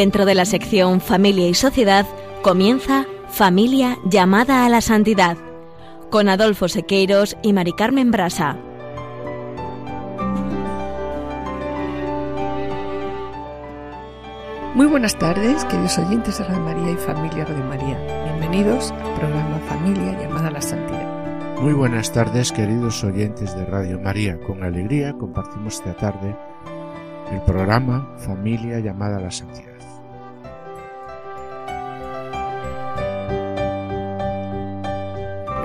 Dentro de la sección Familia y Sociedad comienza Familia llamada a la santidad con Adolfo Sequeiros y Mari Carmen Brasa. Muy buenas tardes, queridos oyentes de Radio María y familia Radio María. Bienvenidos al programa Familia llamada a la Santidad. Muy buenas tardes, queridos oyentes de Radio María. Con alegría compartimos esta tarde el programa Familia llamada a la Santidad.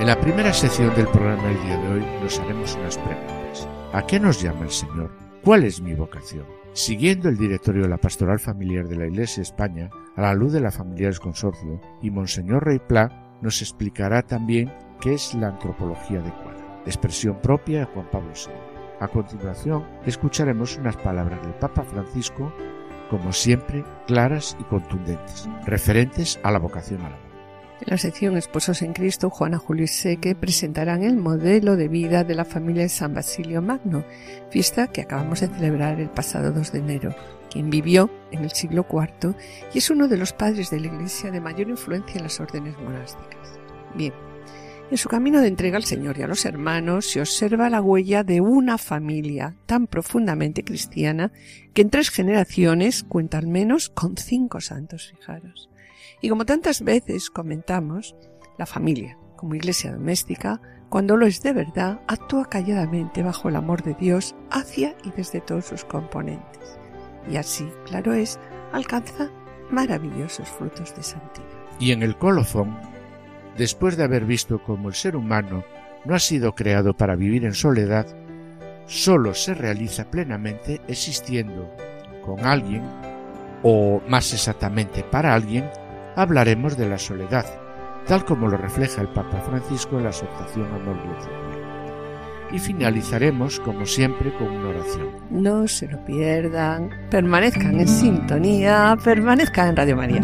En la primera sección del programa del día de hoy nos haremos unas preguntas. ¿A qué nos llama el Señor? ¿Cuál es mi vocación? Siguiendo el directorio de la Pastoral Familiar de la Iglesia de España, a la luz de la Familiares Consorcio, y Monseñor Rey Pla nos explicará también qué es la antropología adecuada, expresión propia de Juan Pablo II. A continuación, escucharemos unas palabras del Papa Francisco, como siempre, claras y contundentes, referentes a la vocación a la en la sección Esposos en Cristo, Juana Julio y Seque presentarán el modelo de vida de la familia de San Basilio Magno, fiesta que acabamos de celebrar el pasado 2 de enero, quien vivió en el siglo IV y es uno de los padres de la Iglesia de mayor influencia en las órdenes monásticas. Bien, en su camino de entrega al Señor y a los hermanos se observa la huella de una familia tan profundamente cristiana que en tres generaciones cuenta al menos con cinco santos, fijaros. Y como tantas veces comentamos, la familia, como iglesia doméstica, cuando lo es de verdad, actúa calladamente bajo el amor de Dios hacia y desde todos sus componentes. Y así, claro es, alcanza maravillosos frutos de santidad. Y en el colofón, después de haber visto cómo el ser humano no ha sido creado para vivir en soledad, solo se realiza plenamente existiendo con alguien, o más exactamente para alguien, hablaremos de la soledad, tal como lo refleja el Papa Francisco en la exhortación Amor y finalizaremos, como siempre, con una oración. No se lo pierdan, permanezcan en sintonía, permanezcan en Radio María.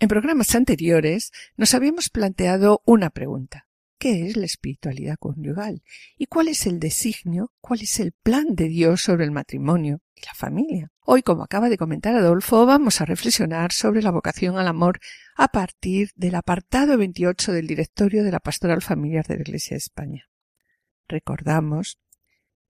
En programas anteriores nos habíamos planteado una pregunta. ¿Qué es la espiritualidad conyugal? ¿Y cuál es el designio, cuál es el plan de Dios sobre el matrimonio y la familia? Hoy, como acaba de comentar Adolfo, vamos a reflexionar sobre la vocación al amor a partir del apartado 28 del directorio de la Pastoral Familiar de la Iglesia de España. Recordamos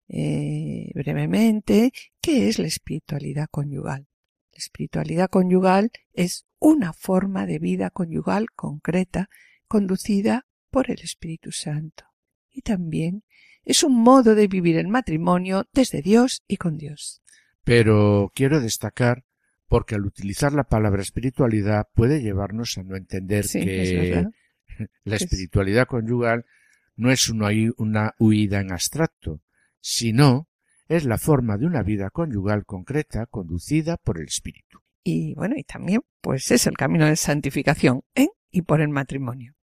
eh, brevemente qué es la espiritualidad conyugal. La espiritualidad conyugal es una forma de vida conyugal concreta conducida por el Espíritu Santo. Y también es un modo de vivir el matrimonio desde Dios y con Dios. Pero quiero destacar, porque al utilizar la palabra espiritualidad puede llevarnos a no entender que la espiritualidad conyugal no es una, una huida en abstracto, sino es la forma de una vida conyugal concreta conducida por el Espíritu y bueno, y también pues es el camino de santificación en y por el matrimonio.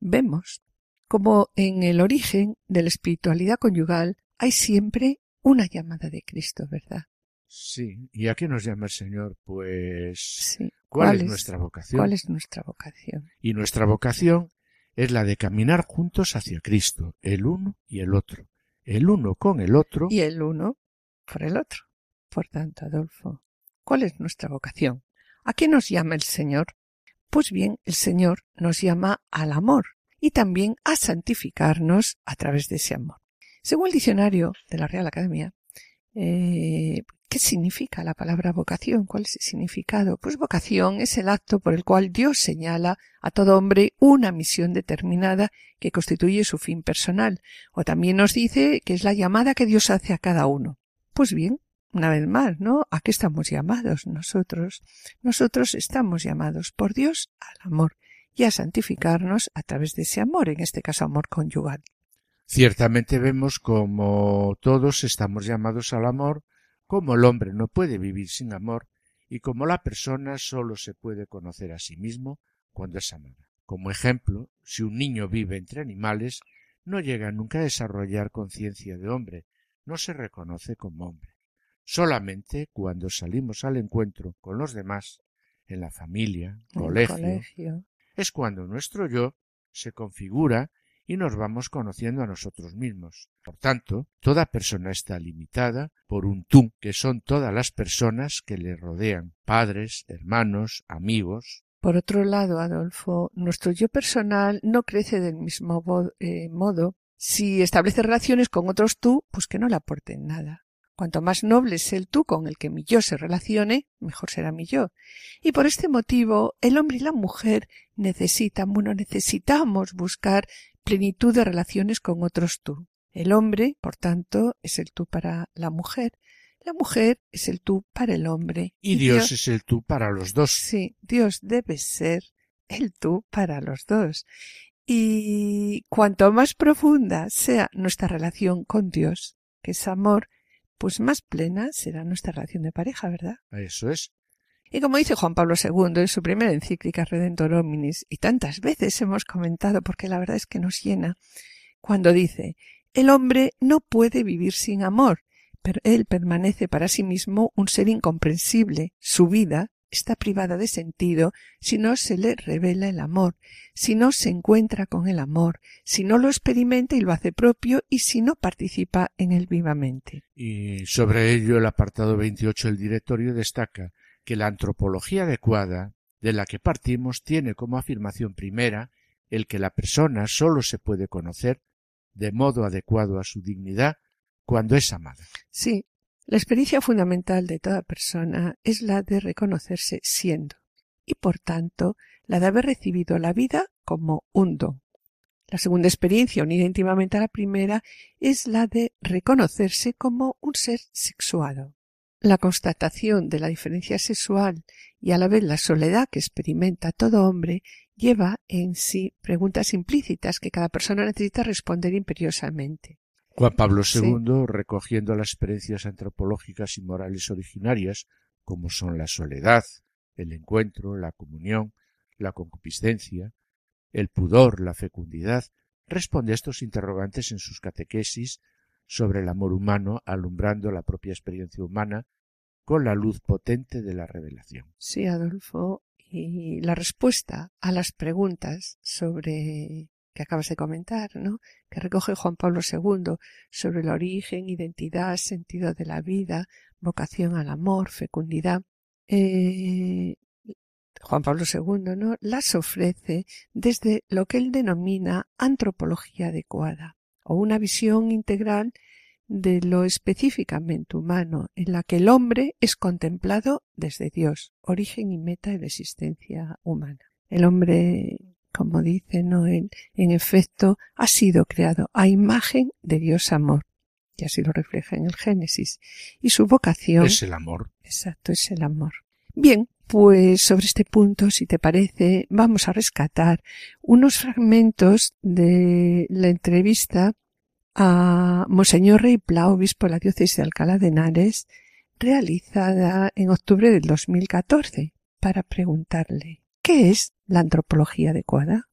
Vemos como en el origen de la espiritualidad conyugal hay siempre una llamada de Cristo, ¿verdad? Sí, ¿y a qué nos llama el Señor? Pues ¿cuál, es, nuestra vocación? ¿Cuál es nuestra vocación? Y nuestra vocación es la de caminar juntos hacia Cristo, el uno y el otro, el uno con el otro y el uno por el otro. Por tanto, Adolfo, ¿Cuál es nuestra vocación? ¿A qué nos llama el Señor? Pues bien, el Señor nos llama al amor y también a santificarnos a través de ese amor. Según el diccionario de la Real Academia, eh, ¿qué significa la palabra vocación? ¿Cuál es el significado? Pues vocación es el acto por el cual Dios señala a todo hombre una misión determinada que constituye su fin personal, o también nos dice que es la llamada que Dios hace a cada uno. Pues bien, una vez más, ¿no? ¿A qué estamos llamados nosotros? Nosotros estamos llamados por Dios al amor y a santificarnos a través de ese amor, en este caso amor conyugal. Ciertamente vemos como todos estamos llamados al amor, como el hombre no puede vivir sin amor y como la persona solo se puede conocer a sí mismo cuando es amada. Como ejemplo, si un niño vive entre animales, no llega nunca a desarrollar conciencia de hombre, no se reconoce como hombre. Solamente cuando salimos al encuentro con los demás, en la familia, colegio, es cuando nuestro yo se configura y nos vamos conociendo a nosotros mismos. Por tanto, toda persona está limitada por un tú, que son todas las personas que le rodean, padres, hermanos, amigos. Por otro lado, Adolfo, nuestro yo personal no crece del mismo eh, modo si establece relaciones con otros tú, pues que no le aporten nada. Cuanto más noble es el tú con el que mi yo se relacione, mejor será mi yo. Y por este motivo, el hombre y la mujer necesitan, bueno, necesitamos buscar plenitud de relaciones con otros tú. El hombre, por tanto, es el tú para la mujer. La mujer es el tú para el hombre. Y, Dios, es el tú para los dos. Sí, Dios debe ser el tú para los dos. Y cuanto más profunda sea nuestra relación con Dios, que es amor, pues más plena será nuestra relación de pareja, ¿verdad? Eso es. Y como dice Juan Pablo II en su primera encíclica Redentor Hominis, y tantas veces hemos comentado porque la verdad es que nos llena, cuando dice, el hombre no puede vivir sin amor, pero él permanece para sí mismo un ser incomprensible. Su vida está privada de sentido si no se le revela el amor, si no se encuentra con el amor, si no lo experimenta y lo hace propio y si no participa en él vivamente. Y sobre ello el apartado 28 del directorio destaca que la antropología adecuada de la que partimos tiene como afirmación primera el que la persona sólo se puede conocer de modo adecuado a su dignidad cuando es amada. Sí, la experiencia fundamental de toda persona es la de reconocerse siendo, y por tanto la de haber recibido la vida como un don. La segunda experiencia, unida íntimamente a la primera, es la de reconocerse como un ser sexuado. La constatación de la diferencia sexual y a la vez la soledad que experimenta todo hombre lleva en sí preguntas implícitas que cada persona necesita responder imperiosamente. Juan Pablo II, recogiendo las experiencias antropológicas y morales originarias, como son la soledad, el encuentro, la comunión, la concupiscencia, el pudor, la fecundidad, responde a estos interrogantes en sus catequesis sobre el amor humano, alumbrando la propia experiencia humana con la luz potente de la revelación. Sí, Adolfo, y la respuesta a las preguntas sobre que acabas de comentar, ¿no? que recoge Juan Pablo II sobre el origen, identidad, sentido de la vida, vocación al amor, fecundidad. Eh, Juan Pablo II, ¿no? las ofrece desde lo que él denomina antropología adecuada o una visión integral de lo específicamente humano, en la que el hombre es contemplado desde Dios, origen y meta de la existencia humana. El hombre, como dice Noel, en efecto, ha sido creado a imagen de Dios amor, y así lo refleja en el Génesis, y su vocación es el amor. Exacto, es el amor. Bien, pues sobre este punto, si te parece, vamos a rescatar unos fragmentos de la entrevista a Monseñor Rey Pla, obispo de la diócesis de Alcalá de Henares, realizada en octubre del 2014, para preguntarle ¿qué es la antropología adecuada?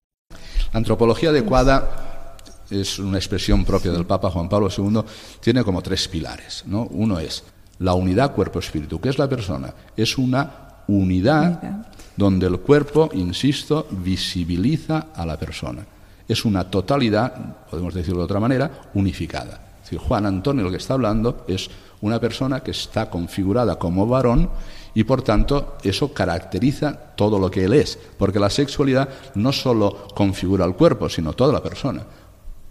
La antropología adecuada es una expresión propia del Papa Juan Pablo II, tiene como tres pilares. ¿no? Uno es la unidad cuerpo-espíritu. ¿Qué es la persona? Es una unidad donde el cuerpo, insisto, visibiliza a la persona. Es una totalidad, podemos decirlo de otra manera, unificada. Es decir, Juan Antonio lo que está hablando es una persona que está configurada como varón y por tanto eso caracteriza todo lo que él es, porque la sexualidad no solo configura el cuerpo, sino toda la persona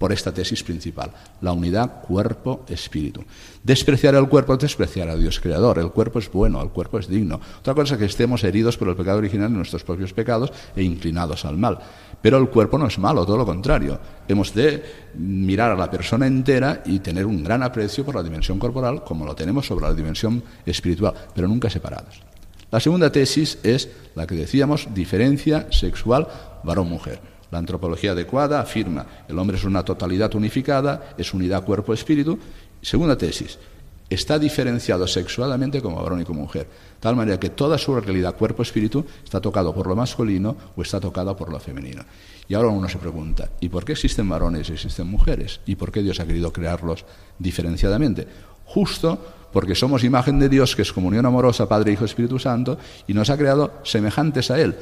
por esta tesis principal, la unidad cuerpo-espíritu. Despreciar el cuerpo es despreciar a Dios creador, el cuerpo es bueno, el cuerpo es digno. Otra cosa es que estemos heridos por el pecado original en nuestros propios pecados e inclinados al mal. Pero el cuerpo no es malo, todo lo contrario. Hemos de mirar a la persona entera y tener un gran aprecio por la dimensión corporal, como lo tenemos sobre la dimensión espiritual, pero nunca separados. La segunda tesis es la que decíamos, diferencia sexual varón-mujer. La antropología adecuada afirma el hombre es una totalidad unificada, es unidad cuerpo-espíritu. Segunda tesis, está diferenciado sexualmente como varón y como mujer, tal manera que toda su realidad cuerpo-espíritu está tocado por lo masculino o está tocado por lo femenino. Y ahora uno se pregunta, ¿y por qué existen varones y existen mujeres? ¿Y por qué Dios ha querido crearlos diferenciadamente? Justo porque somos imagen de Dios, que es comunión amorosa, Padre, Hijo, Espíritu Santo, y nos ha creado semejantes a Él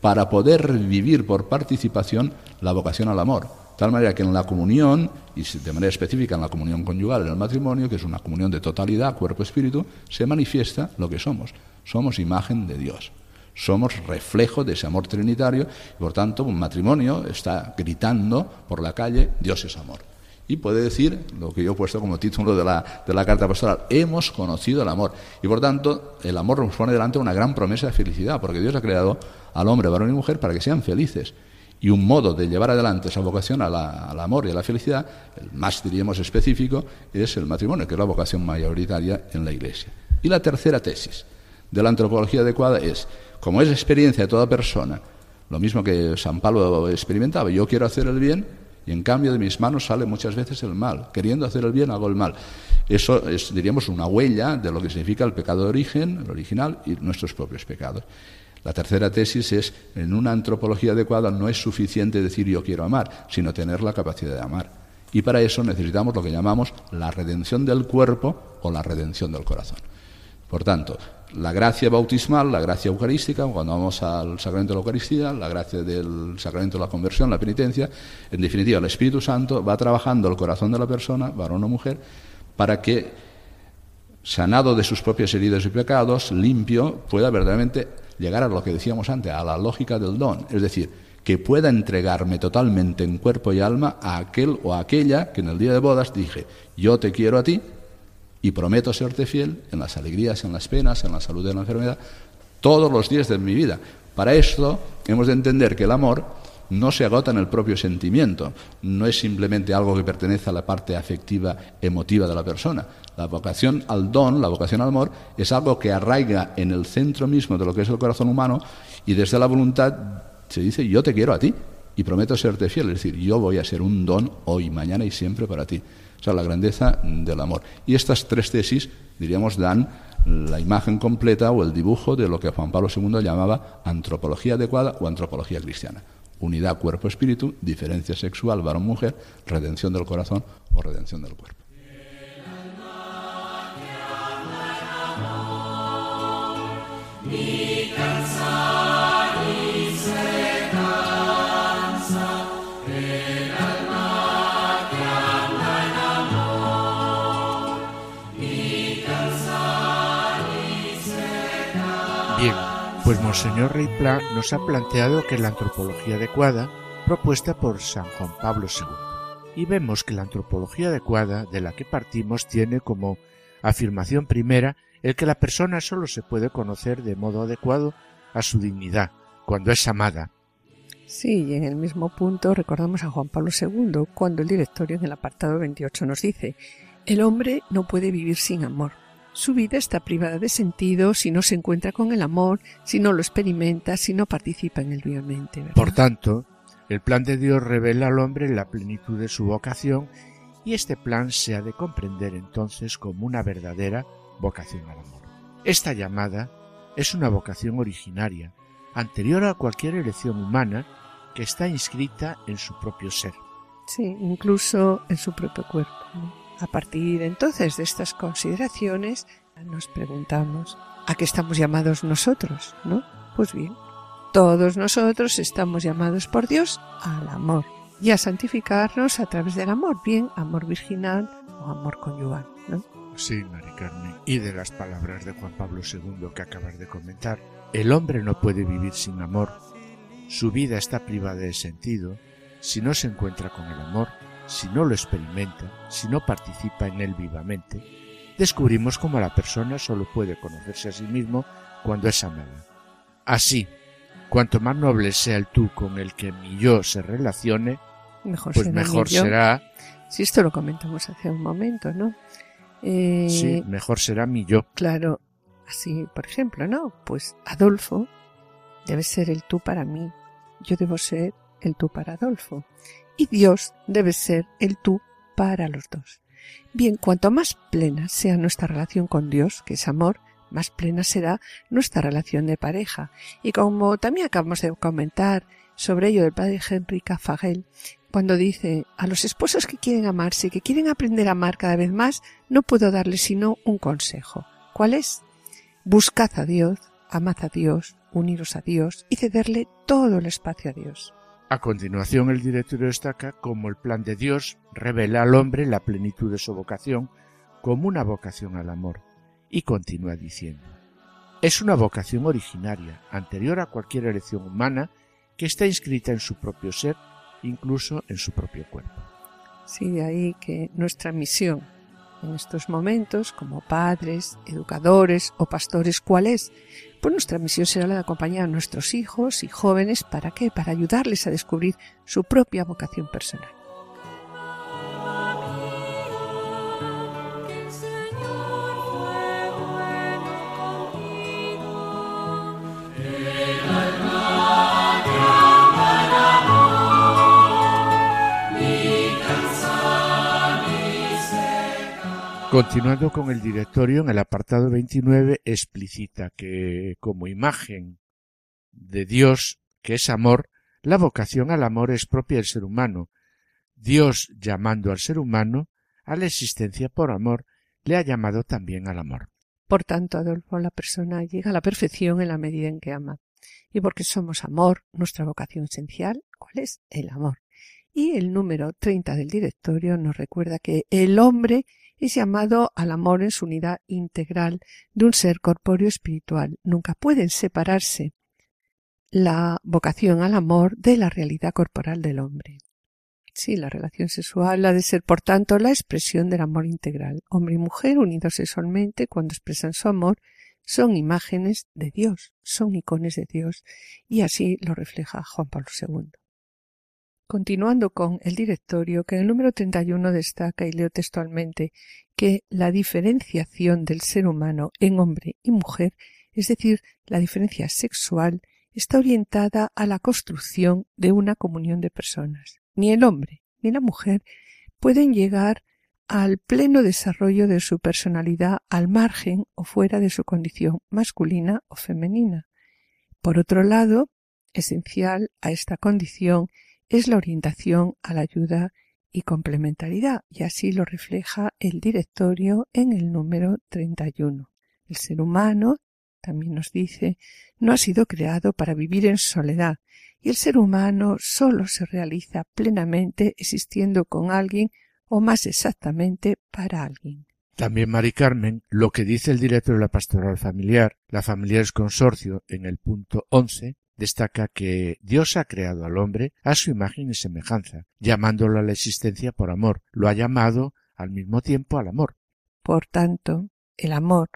para poder vivir por participación la vocación al amor. De tal manera que en la comunión, y de manera específica en la comunión conyugal, en el matrimonio, que es una comunión de totalidad, cuerpo-espíritu, se manifiesta lo que somos. Somos imagen de Dios. Somos reflejo de ese amor trinitario y por tanto un matrimonio está gritando por la calle, Dios es amor. Y puede decir lo que yo he puesto como título de la, de la carta pastoral, hemos conocido el amor. Y por tanto, el amor nos pone delante una gran promesa de felicidad, porque Dios ha creado al hombre, varón y mujer, para que sean felices. Y un modo de llevar adelante esa vocación al amor y a la felicidad, el más diríamos específico, es el matrimonio, que es la vocación mayoritaria en la Iglesia. Y la tercera tesis de la antropología adecuada es, como es experiencia de toda persona, lo mismo que San Pablo experimentaba, yo quiero hacer el bien y en cambio de mis manos sale muchas veces el mal, queriendo hacer el bien hago el mal. Eso es, diríamos, una huella de lo que significa el pecado de origen, el original, y nuestros propios pecados. La tercera tesis es, en una antropología adecuada no es suficiente decir yo quiero amar, sino tener la capacidad de amar. Y para eso necesitamos lo que llamamos la redención del cuerpo o la redención del corazón. Por tanto, la gracia bautismal, la gracia eucarística, cuando vamos al sacramento de la Eucaristía, la gracia del sacramento de la conversión, la penitencia, en definitiva, el Espíritu Santo va trabajando el corazón de la persona, varón o mujer, para que, sanado de sus propias heridas y pecados, limpio, pueda verdaderamente llegar a lo que decíamos antes, a la lógica del don, es decir, que pueda entregarme totalmente en cuerpo y alma a aquel o a aquella que en el día de bodas dije, yo te quiero a ti, y prometo serte fiel en las alegrías, en las penas, en la salud y en la enfermedad, todos los días de mi vida. Para esto hemos de entender que el amor no se agota en el propio sentimiento, no es simplemente algo que pertenece a la parte afectiva, emotiva de la persona. La vocación al don, la vocación al amor, es algo que arraiga en el centro mismo de lo que es el corazón humano y desde la voluntad se dice yo te quiero a ti y prometo serte fiel, es decir, yo voy a ser un don hoy, mañana y siempre para ti. La grandeza del amor. Y estas tres tesis, diríamos, dan la imagen completa o el dibujo de lo que Juan Pablo II llamaba antropología adecuada o antropología cristiana. Unidad cuerpo-espíritu, diferencia sexual varón-mujer, redención del corazón o redención del cuerpo. Pues Monseñor Rey nos ha planteado que la antropología adecuada, propuesta por San Juan Pablo II. Y vemos que la antropología adecuada de la que partimos tiene como afirmación primera el que la persona solo se puede conocer de modo adecuado a su dignidad, cuando es amada. Sí, y en el mismo punto recordamos a Juan Pablo II, cuando el directorio en el apartado 28 nos dice, el hombre no puede vivir sin amor, su vida está privada de sentido si no se encuentra con el amor, si no lo experimenta, si no participa en él vivamente. Por tanto, el plan de Dios revela al hombre la plenitud de su vocación y este plan se ha de comprender entonces como una verdadera vocación al amor. Esta llamada es una vocación originaria, anterior a cualquier elección humana que está inscrita en su propio ser. Sí, incluso en su propio cuerpo. A partir entonces de estas consideraciones nos preguntamos ¿a qué estamos llamados nosotros? ¿No? Pues bien, todos nosotros estamos llamados por Dios al amor y a santificarnos a través del amor, bien amor virginal o amor conyugal, ¿no? Sí, Mari Carmen. Y de las palabras de Juan Pablo II que acabas de comentar, el hombre no puede vivir sin amor. Su vida está privada de sentido si no se encuentra con el amor si no lo experimenta, si no participa en él vivamente, descubrimos cómo la persona solo puede conocerse a sí mismo cuando es amada. Así, cuanto más noble sea el tú con el que mi yo se relacione, mejor pues será mejor será. Si esto lo comentamos hace un momento, ¿no? Eh, Sí, mejor será mi yo. Claro, así, por ejemplo, ¿no? Pues Adolfo debe ser el tú para mí. Yo debo ser el tú para Adolfo. Y Dios debe ser el tú para los dos. Bien, cuanto más plena sea nuestra relación con Dios, que es amor, más plena será nuestra relación de pareja. Y como también acabamos de comentar sobre ello del padre Henry Cafagel, cuando dice a los esposos que quieren amarse, que quieren aprender a amar cada vez más, no puedo darles sino un consejo. ¿Cuál es? Buscad a Dios, amad a Dios, uniros a Dios y cederle todo el espacio a Dios. A continuación, el directorio destaca cómo el plan de Dios revela al hombre la plenitud de su vocación como una vocación al amor, y continúa diciendo, es una vocación originaria, anterior a cualquier elección humana, que está inscrita en su propio ser, incluso en su propio cuerpo. Sí, de ahí que nuestra misión en estos momentos, como padres, educadores o pastores, ¿cuál es? Pues nuestra misión será la de acompañar a nuestros hijos y jóvenes, ¿para qué? Para ayudarles a descubrir su propia vocación personal. Continuando con el directorio, en el apartado 29 explicita que como imagen de Dios, que es amor, la vocación al amor es propia del ser humano. Dios, llamando al ser humano a la existencia por amor, le ha llamado también al amor. Por tanto, Adolfo, la persona llega a la perfección en la medida en que ama. Y porque somos amor, nuestra vocación esencial, ¿cuál es? El amor. Y el número 30 del directorio nos recuerda que el hombre es llamado al amor en su unidad integral de un ser corpóreo espiritual. Nunca pueden separarse la vocación al amor de la realidad corporal del hombre. Sí, la relación sexual ha de ser, por tanto, la expresión del amor integral. Hombre y mujer unidos sexualmente cuando expresan su amor son imágenes de Dios, son icones de Dios, y así lo refleja Juan Pablo II. Continuando con el directorio, que en el número 31 destaca, y leo textualmente, que la diferenciación del ser humano en hombre y mujer, es decir, la diferencia sexual, está orientada a la construcción de una comunión de personas. Ni el hombre ni la mujer pueden llegar al pleno desarrollo de su personalidad al margen o fuera de su condición masculina o femenina. Por otro lado, esencial a esta condición es la orientación a la ayuda y complementariedad, y así lo refleja el directorio en el número 31. El ser humano, también nos dice, no ha sido creado para vivir en soledad, y el ser humano solo se realiza plenamente existiendo con alguien o más exactamente para alguien. También Mari Carmen, lo que dice el director de la pastoral familiar, la familia es consorcio, en el punto 11, destaca que Dios ha creado al hombre a su imagen y semejanza, llamándolo a la existencia por amor. Lo ha llamado al mismo tiempo al amor. Por tanto, el amor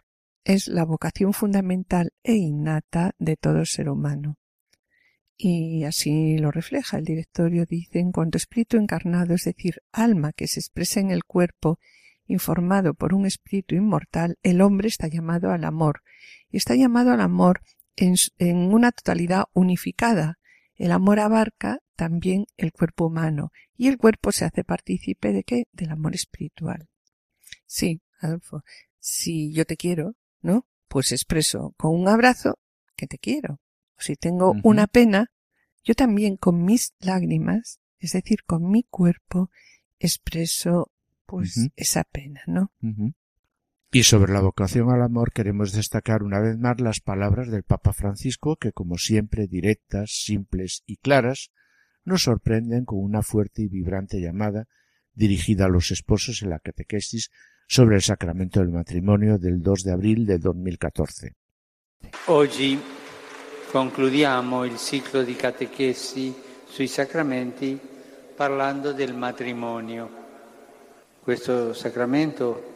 es la vocación fundamental e innata de todo ser humano. Y así lo refleja el directorio, dice, en cuanto espíritu encarnado, es decir, alma que se expresa en el cuerpo, informado por un espíritu inmortal, el hombre está llamado al amor, y está llamado al amor en, una totalidad unificada. El amor abarca también el cuerpo humano y el cuerpo se hace partícipe de qué? Del amor espiritual. Sí, Adolfo, si yo te quiero, ¿no? Pues expreso con un abrazo que te quiero. O si tengo una pena, yo también con mis lágrimas, es decir, con mi cuerpo, expreso pues esa pena, ¿no? Y sobre la vocación al amor queremos destacar una vez más las palabras del Papa Francisco que, como siempre, directas, simples y claras, nos sorprenden con una fuerte y vibrante llamada dirigida a los esposos en la catequesis sobre el sacramento del matrimonio del 2 de abril de 2014. Oggi concludiamo il ciclo di catechesi sui sacramenti parlando del matrimonio. Questo sacramento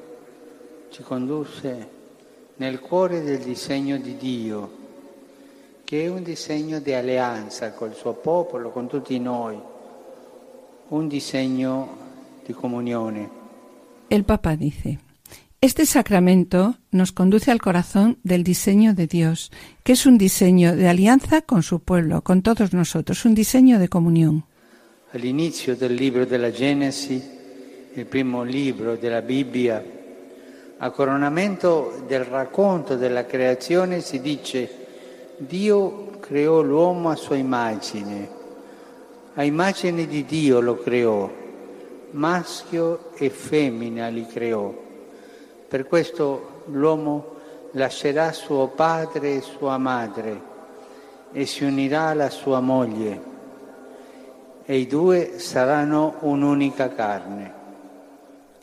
ci condusse nel cuore del disegno di Dio, che è un disegno di alleanza col suo popolo, con tutti noi, un disegno di comunione. El Papa dice, Este sacramento nos conduce al corazón del diseño de Dios, que es un diseño de alianza con su pueblo, con todos nosotros, un diseño de comunión. All'inizio del libro della Genesi, il primo libro della Bibbia, a coronamento del racconto della creazione si dice Dio creò l'uomo a sua immagine, a immagine di Dio lo creò, maschio e femmina li creò. Per questo l'uomo lascerà suo padre e sua madre e si unirà alla sua moglie e i due saranno un'unica carne.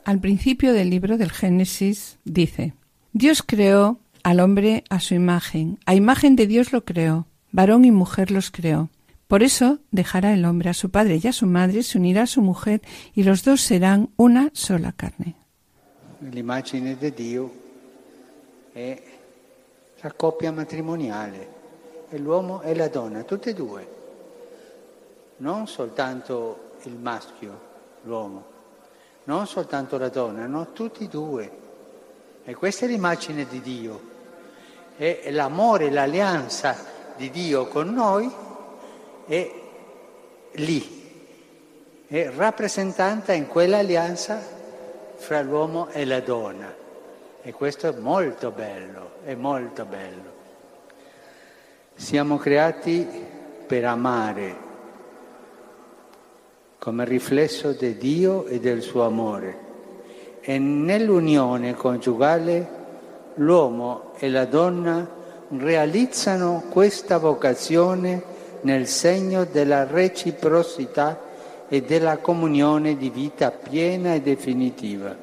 Al principio del libro del Génesis dice, Dios creó al hombre a su imagen, a imagen de Dios lo creó, varón y mujer los creó. Por eso dejará el hombre a su padre y a su madre, se unirá a su mujer y los dos serán una sola carne. L'immagine di Dio è la coppia matrimoniale, è l'uomo e la donna, tutte e due, non soltanto il maschio, l'uomo, non soltanto la donna, no, tutti e due. E questa è l'immagine di Dio, è l'amore, l'alleanza di Dio con noi è lì, è rappresentata in quell'alleanza fra l'uomo e la donna. E questo è molto bello, è molto bello. Siamo creati per amare come riflesso di Dio e del suo amore. E nell'unione coniugale l'uomo e la donna realizzano questa vocazione nel segno della reciprocità e della comunione di vita piena e definitiva.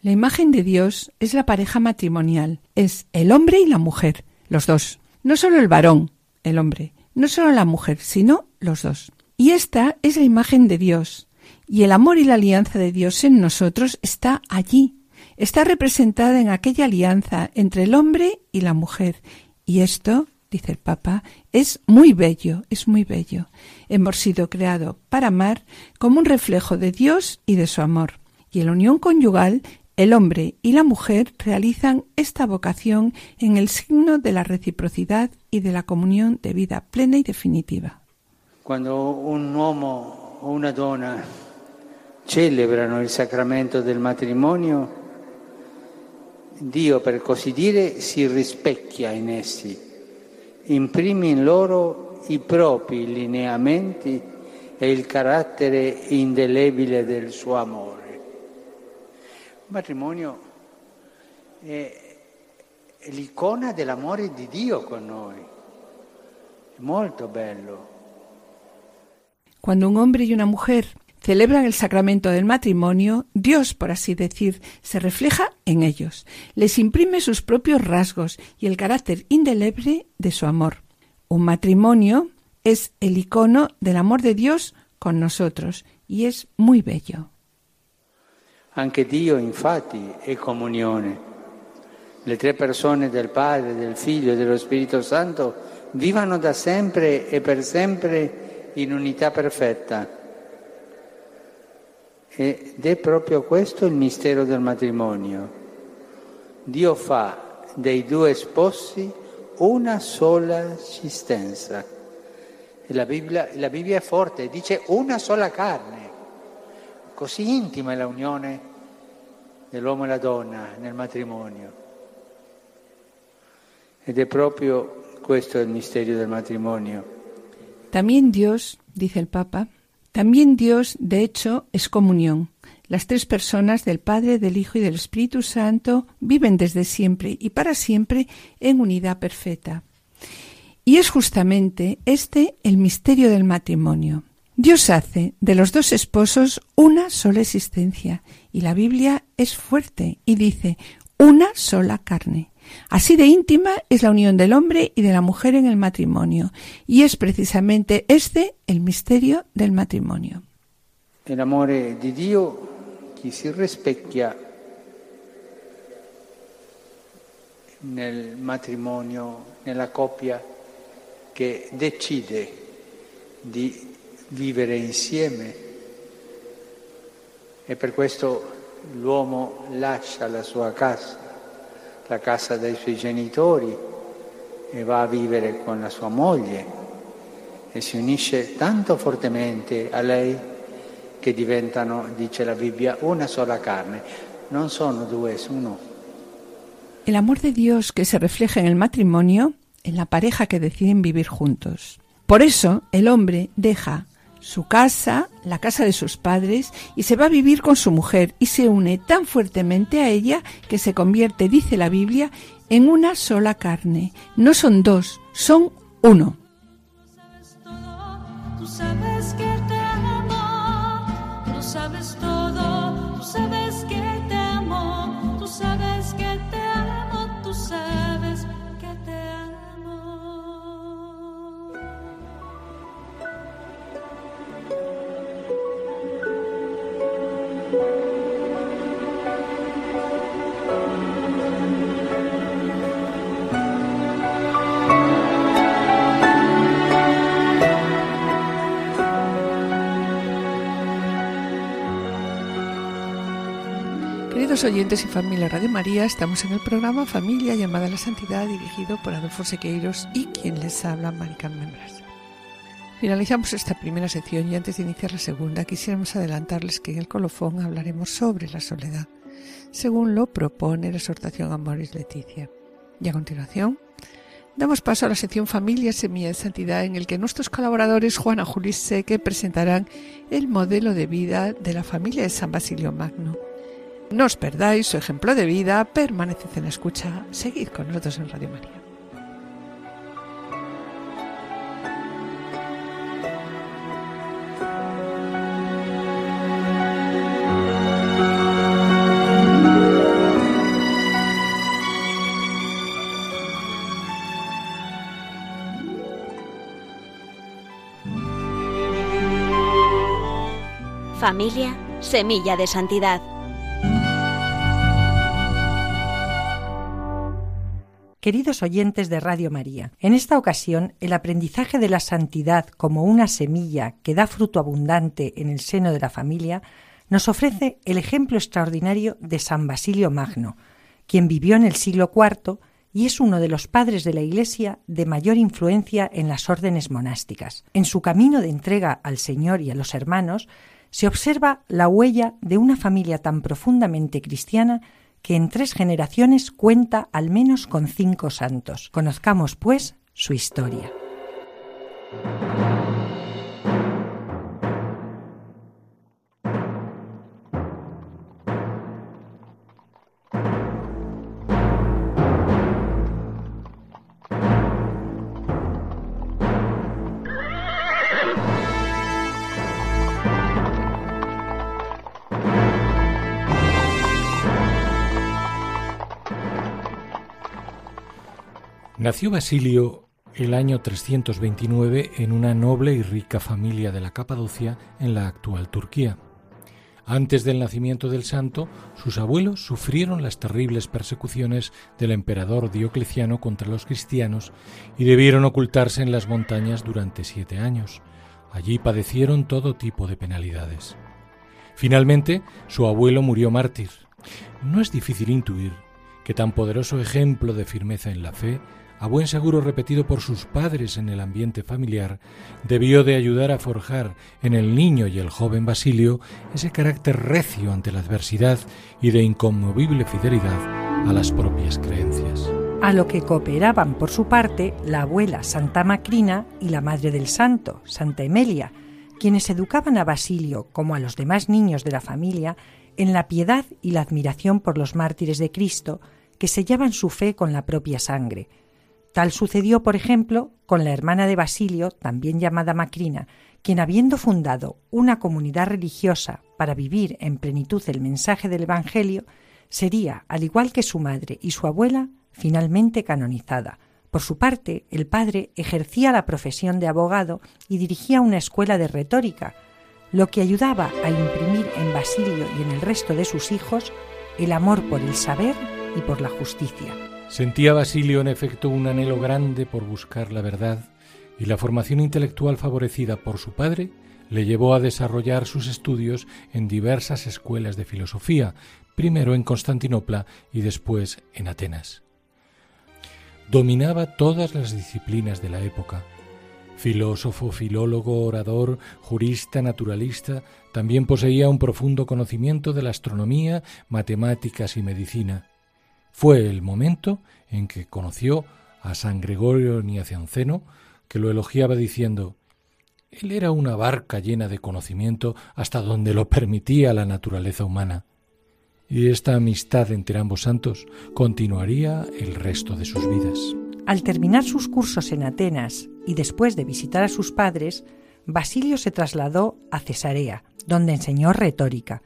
La imagen de Dios es la pareja matrimonial, es el hombre y la mujer, los dos. No solo el varón, el hombre, no solo la mujer, sino los dos. Y esta es la imagen de Dios. Y el amor y la alianza de Dios en nosotros está allí. Está representada en aquella alianza entre el hombre y la mujer. Y esto, dice el Papa, es muy bello, es muy bello. Hemos sido creados para amar como un reflejo de Dios y de su amor. Y en la unión conyugal, el hombre y la mujer realizan esta vocación en el signo de la reciprocidad y de la comunión de vida plena y definitiva. Quando un uomo o una donna celebrano il sacramento del matrimonio, Dio, per così dire, si rispecchia in essi, imprime in loro i propri lineamenti e il carattere indelebile del suo amore. Il matrimonio è, l'icona dell'amore di Dio con noi, è molto bello. Cuando un hombre y una mujer celebran el sacramento del matrimonio, Dios, por así decir, se refleja en ellos, les imprime sus propios rasgos y el carácter indeleble de su amor. Un matrimonio es el icono del amor de Dios con nosotros y es muy bello. Anche Dio infatti è comunione. Le tre persone del Padre, del Figlio e dello Spirito Santo vivano da sempre e per sempre in unità perfetta. Ed è proprio questo il mistero del matrimonio. Dio fa dei due sposi una sola esistenza. La Bibbia, la Bibbia è forte, dice una sola carne. Così intima è la unione dell'uomo e la donna nel matrimonio. Ed è proprio questo il mistero del matrimonio. También Dios, dice el Papa, también Dios, de hecho, es comunión. Las tres personas del Padre, del Hijo y del Espíritu Santo viven desde siempre y para siempre en unidad perfecta. Y es justamente este el misterio del matrimonio. Dios hace de los dos esposos una sola existencia y la Biblia es fuerte y dice una sola carne. Así de íntima es la unión del hombre y de la mujer en el matrimonio, y es precisamente este el misterio del matrimonio. El amore di Dio che si rispecchia nel matrimonio, nella coppia che decide di vivere insieme. E per questo l'uomo lascia la sua casa la casa dei suoi genitori e va a vivere con la sua moglie e si unisce tanto fortemente a lei che diventano, dice la Bibbia, una sola carne. Non sono due, es uno. El amor de Dios que se refleja en el matrimonio, en la pareja que deciden vivir juntos. Por eso el hombre deja su casa, la casa de sus padres, y se va a vivir con su mujer y se une tan fuertemente a ella que se convierte, dice la Biblia, en una sola carne. No son dos, son 1. Tú sabes que te amo, tú sabes Oyentes y familia Radio María, estamos en el programa Familia llamada a la Santidad, dirigido por Adolfo Sequeiros y quien les habla, Marican Membras. Finalizamos esta primera sección y antes de iniciar la segunda quisiéramos adelantarles que en el colofón hablaremos sobre la soledad, según lo propone la exhortación Amoris Leticia. Y a continuación, damos paso a la sección Familia Semilla de Santidad en el que nuestros colaboradores Juana Juli Seque presentarán el modelo de vida de la familia de San Basilio Magno. No os perdáis su ejemplo de vida, permaneced en escucha, seguid con nosotros en Radio María. Familia, semilla de santidad. Queridos oyentes de Radio María, en esta ocasión el aprendizaje de la santidad como una semilla que da fruto abundante en el seno de la familia nos ofrece el ejemplo extraordinario de San Basilio Magno, quien vivió en el siglo IV y es uno de los padres de la Iglesia de mayor influencia en las órdenes monásticas. En su camino de entrega al Señor y a los hermanos se observa la huella de una familia tan profundamente cristiana que en tres generaciones cuenta al menos con cinco santos. Conozcamos, pues, su historia. Nació Basilio el año 329 en una noble y rica familia de la Capadocia en la actual Turquía. Antes del nacimiento del santo, sus abuelos sufrieron las terribles persecuciones del emperador Diocleciano contra los cristianos y debieron ocultarse en las montañas durante siete años. Allí padecieron todo tipo de penalidades. Finalmente, su abuelo murió mártir. No es difícil intuir que tan poderoso ejemplo de firmeza en la fe a buen seguro repetido por sus padres en el ambiente familiar, debió de ayudar a forjar en el niño y el joven Basilio ese carácter recio ante la adversidad y de inconmovible fidelidad a las propias creencias. A lo que cooperaban por su parte la abuela Santa Macrina y la madre del santo, Santa Emelia, quienes educaban a Basilio como a los demás niños de la familia en la piedad y la admiración por los mártires de Cristo, que sellaban su fe con la propia sangre, Tal sucedió, por ejemplo, con la hermana de Basilio, también llamada Macrina, quien habiendo fundado una comunidad religiosa para vivir en plenitud el mensaje del Evangelio, sería, al igual que su madre y su abuela, finalmente canonizada. Por su parte, el padre ejercía la profesión de abogado y dirigía una escuela de retórica, lo que ayudaba a imprimir en Basilio y en el resto de sus hijos el amor por el saber y por la justicia. Sentía Basilio en efecto un anhelo grande por buscar la verdad y la formación intelectual favorecida por su padre le llevó a desarrollar sus estudios en diversas escuelas de filosofía, primero en Constantinopla y después en Atenas. Dominaba todas las disciplinas de la época. Filósofo, filólogo, orador, jurista, naturalista, también poseía un profundo conocimiento de la astronomía, matemáticas y medicina. Fue el momento en que conoció a San Gregorio Niacianceno, que lo elogiaba diciendo Él era una barca llena de conocimiento hasta donde lo permitía la naturaleza humana. Y esta amistad entre ambos santos continuaría el resto de sus vidas. Al terminar sus cursos en Atenas y después de visitar a sus padres, Basilio se trasladó a Cesarea, donde enseñó retórica.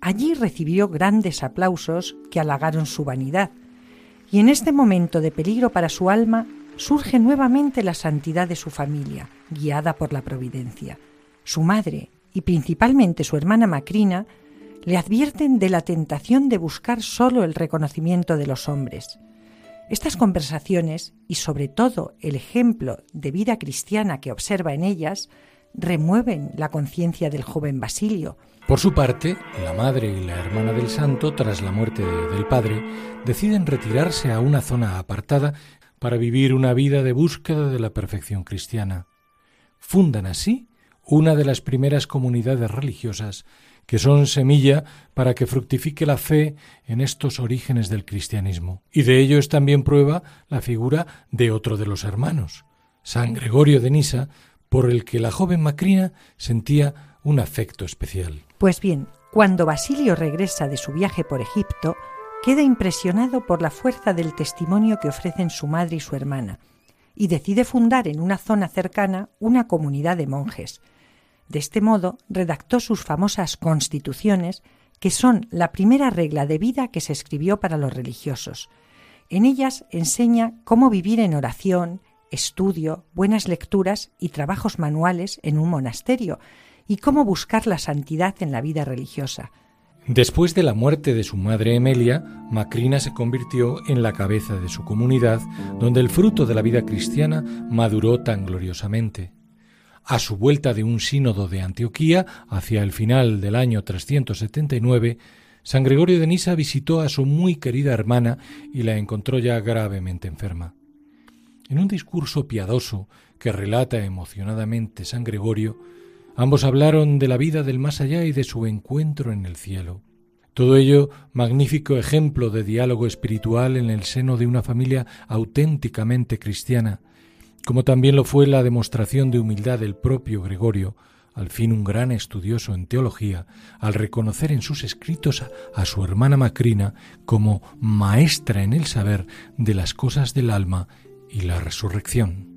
Allí recibió grandes aplausos que halagaron su vanidad, y en este momento de peligro para su alma surge nuevamente la santidad de su familia, guiada por la providencia. Su madre y principalmente su hermana Macrina le advierten de la tentación de buscar solo el reconocimiento de los hombres. Estas conversaciones y sobre todo el ejemplo de vida cristiana que observa en ellas remueven la conciencia del joven Basilio. Por su parte, la madre y la hermana del santo, tras la muerte del padre, deciden retirarse a una zona apartada para vivir una vida de búsqueda de la perfección cristiana. Fundan así una de las primeras comunidades religiosas que son semilla para que fructifique la fe en estos orígenes del cristianismo. Y de ello es también prueba la figura de otro de los hermanos, San Gregorio de Nisa, por el que la joven Macrina sentía un afecto especial. Pues bien, cuando Basilio regresa de su viaje por Egipto, queda impresionado por la fuerza del testimonio que ofrecen su madre y su hermana, y decide fundar en una zona cercana una comunidad de monjes. De este modo, redactó sus famosas constituciones, que son la primera regla de vida que se escribió para los religiosos. En ellas enseña cómo vivir en oración, estudio, buenas lecturas y trabajos manuales en un monasterio, y cómo buscar la santidad en la vida religiosa. Después de la muerte de su madre Emelia, Macrina se convirtió en la cabeza de su comunidad, donde el fruto de la vida cristiana maduró tan gloriosamente. A su vuelta de un sínodo de Antioquía, hacia el final del año 379, San Gregorio de Nisa visitó a su muy querida hermana y la encontró ya gravemente enferma. En un discurso piadoso que relata emocionadamente San Gregorio, ambos hablaron de la vida del más allá y de su encuentro en el cielo. Todo ello magnífico ejemplo de diálogo espiritual en el seno de una familia auténticamente cristiana, como también lo fue la demostración de humildad del propio Gregorio, al fin un gran estudioso en teología, al reconocer en sus escritos a, a, su hermana Macrina como maestra en el saber de las cosas del alma y la resurrección.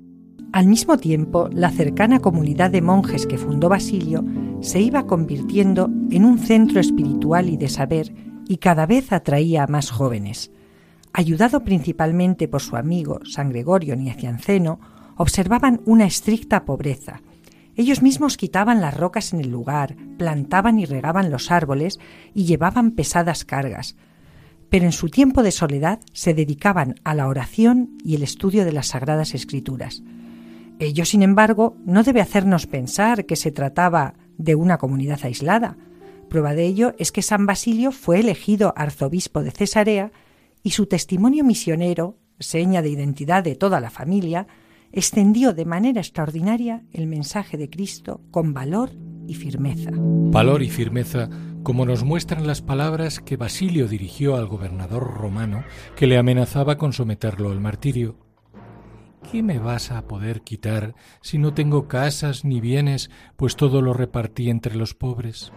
Al mismo tiempo, la cercana comunidad de monjes que fundó Basilio se iba convirtiendo en un centro espiritual y de saber y cada vez atraía a más jóvenes. Ayudado principalmente por su amigo San Gregorio Niacianceno, observaban una estricta pobreza. Ellos mismos quitaban las rocas en el lugar, plantaban y regaban los árboles y llevaban pesadas cargas, pero en su tiempo de soledad se dedicaban a la oración y el estudio de las sagradas escrituras. Ello, sin embargo, no debe hacernos pensar que se trataba de una comunidad aislada. Prueba de ello es que San Basilio fue elegido arzobispo de Cesarea y su testimonio misionero, seña de identidad de toda la familia, extendió de manera extraordinaria el mensaje de Cristo con valor y firmeza. Valor y firmeza como nos muestran las palabras que Basilio dirigió al gobernador romano que le amenazaba con someterlo al martirio. ¿Qué me vas a poder quitar si no tengo casas ni bienes, pues todo lo repartí entre los pobres?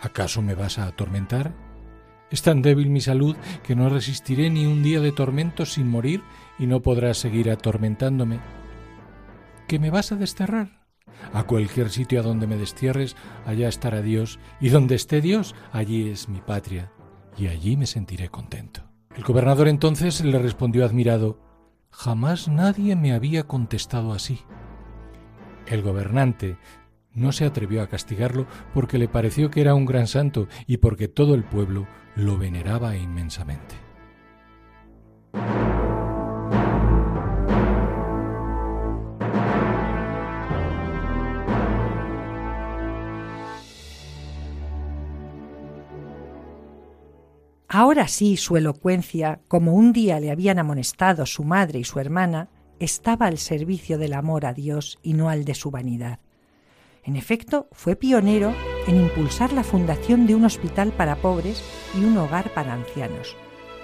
¿Acaso me vas a atormentar? Es tan débil mi salud que no resistiré ni un día de tormento sin morir y no podrás seguir atormentándome. ¿Que me vas a desterrar? A cualquier sitio a donde me destierres, allá estará Dios, y donde esté Dios, allí es mi patria, y allí me sentiré contento. El gobernador entonces le respondió admirado, Jamás nadie me había contestado así. El gobernante no se atrevió a castigarlo porque le pareció que era un gran santo y porque todo el pueblo lo veneraba inmensamente. Ahora sí su elocuencia, como un día le habían amonestado su madre y su hermana, estaba al servicio del amor a Dios y no al de su vanidad. En efecto, fue pionero en impulsar la fundación de un hospital para pobres y un hogar para ancianos.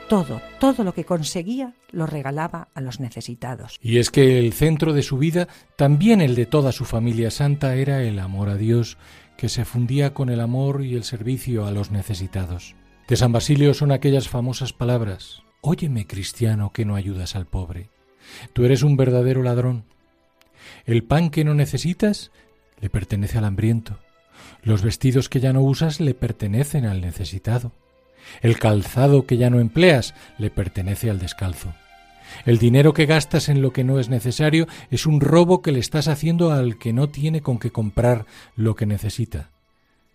Todo, todo lo que conseguía lo regalaba a los necesitados. Y es que el centro de su vida, también el de toda su familia santa, era el amor a Dios, que se fundía con el amor y el servicio a los necesitados. De San Basilio son aquellas famosas palabras, Óyeme, cristiano, que no ayudas al pobre. Tú eres un verdadero ladrón. El pan que no necesitas le pertenece al hambriento. Los vestidos que ya no usas le pertenecen al necesitado. El calzado que ya no empleas le pertenece al descalzo. El dinero que gastas en lo que no es necesario es un robo que le estás haciendo al que no tiene con qué comprar lo que necesita.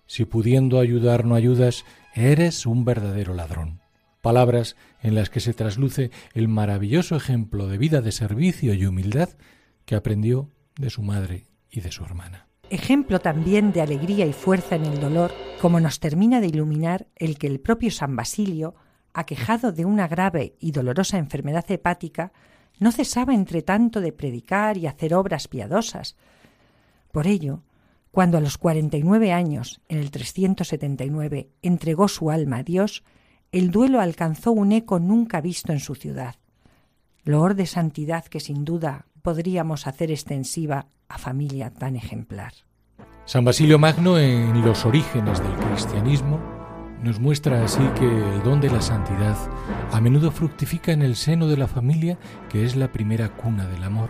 Si pudiendo ayudar no ayudas, eres un verdadero ladrón. Palabras en las que se trasluce el maravilloso ejemplo de vida de servicio y humildad que aprendió de su madre y de su hermana. Ejemplo también de alegría y fuerza en el dolor, como nos termina de iluminar el que el propio San Basilio, aquejado de una grave y dolorosa enfermedad hepática, no cesaba entre tanto de predicar y hacer obras piadosas. Por ello, cuando a los 49 años, en el 379, entregó su alma a Dios, el duelo alcanzó un eco nunca visto en su ciudad. Loor de santidad que sin duda podríamos hacer extensiva a familia tan ejemplar. San Basilio Magno en los orígenes del cristianismo nos muestra así que el don de la santidad a menudo fructifica en el seno de la familia, que es la primera cuna del amor.